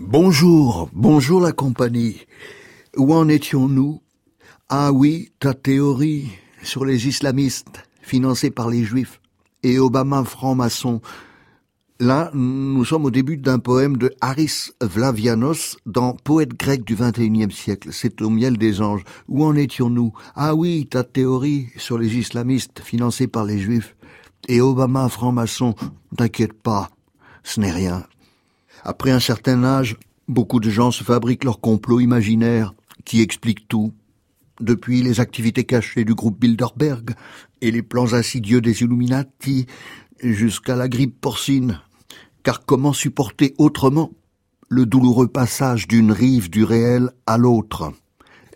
Bonjour, bonjour la compagnie. Où en étions-nous? Ah oui, ta théorie sur les islamistes financés par les juifs et Obama franc-maçon. Là, nous sommes au début d'un poème de Haris Vlavianos dans Poète grec du XXIe siècle. C'est au miel des anges. Où en étions-nous? Ah oui, ta théorie sur les islamistes financés par les juifs et Obama franc-maçon. T'inquiète pas, ce n'est rien. Après un certain âge, beaucoup de gens se fabriquent leur complot imaginaire qui explique tout. Depuis les activités cachées du groupe Bilderberg et les plans insidieux des Illuminati jusqu'à la grippe porcine. Car comment supporter autrement le douloureux passage d'une rive du réel à l'autre?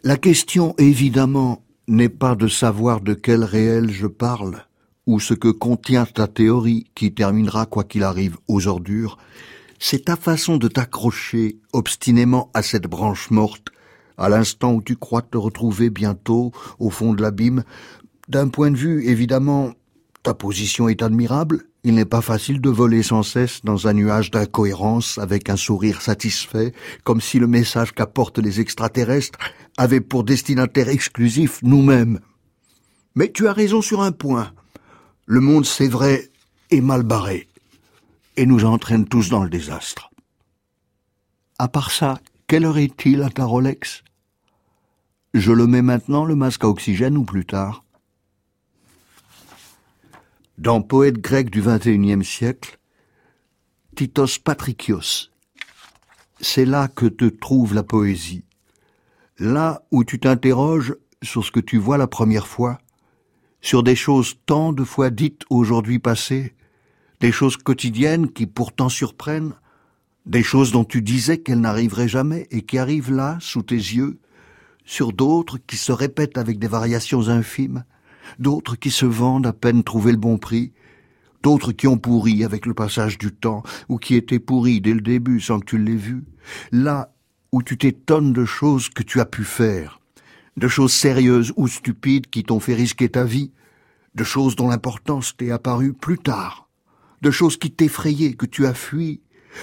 La question, évidemment, n'est pas de savoir de quel réel je parle, ou ce que contient ta théorie qui terminera quoi qu'il arrive aux ordures, c'est ta façon de t'accrocher obstinément à cette branche morte, à l'instant où tu crois te retrouver bientôt au fond de l'abîme. D'un point de vue, évidemment, ta position est admirable, il n'est pas facile de voler sans cesse dans un nuage d'incohérence avec un sourire satisfait, comme si le message qu'apportent les extraterrestres avait pour destinataire exclusif nous-mêmes. Mais tu as raison sur un point. Le monde, c'est vrai, est mal barré, et nous entraîne tous dans le désastre. À part ça, quelle heure est-il à ta Rolex? Je le mets maintenant, le masque à oxygène, ou plus tard? Dans Poète grec du XXIe siècle, Titos Patrikios. C'est là que te trouve la poésie. Là où tu t'interroges sur ce que tu vois la première fois, sur des choses tant de fois dites aujourd'hui passées, des choses quotidiennes qui pourtant surprennent, des choses dont tu disais qu'elles n'arriveraient jamais et qui arrivent là, sous tes yeux, sur d'autres qui se répètent avec des variations infimes, d'autres qui se vendent à peine trouvé le bon prix, d'autres qui ont pourri avec le passage du temps, ou qui étaient pourris dès le début sans que tu l'aies vu, là où tu t'étonnes de choses que tu as pu faire, de choses sérieuses ou stupides qui t'ont fait risquer ta vie, de choses dont l'importance t'est apparue plus tard, de choses qui t'effrayaient, que tu as fui,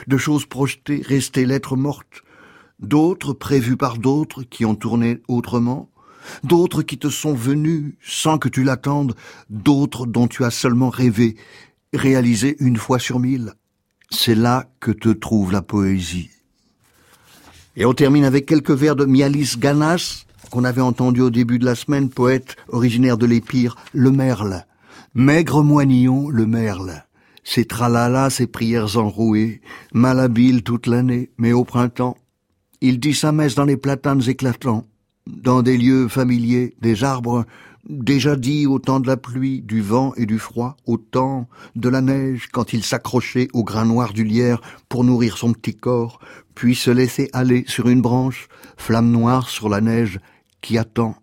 de choses projetées, restées lettres mortes, d'autres prévues par d'autres qui ont tourné autrement, d'autres qui te sont venus sans que tu l'attendes, d'autres dont tu as seulement rêvé, réalisé une fois sur mille. C'est là que te trouve la poésie. Et on termine avec quelques vers de Mialis Ganas, qu'on avait entendu au début de la semaine, poète originaire de l'Épire, le merle. Maigre moignillon, le merle. Ses tralala, ses prières enrouées, malhabile toute l'année, mais au printemps, il dit sa messe dans les platanes éclatants dans des lieux familiers, des arbres déjà dits au temps de la pluie, du vent et du froid, au temps de la neige, quand il s'accrochait au grain noir du lierre pour nourrir son petit corps, puis se laisser aller sur une branche, flamme noire sur la neige qui attend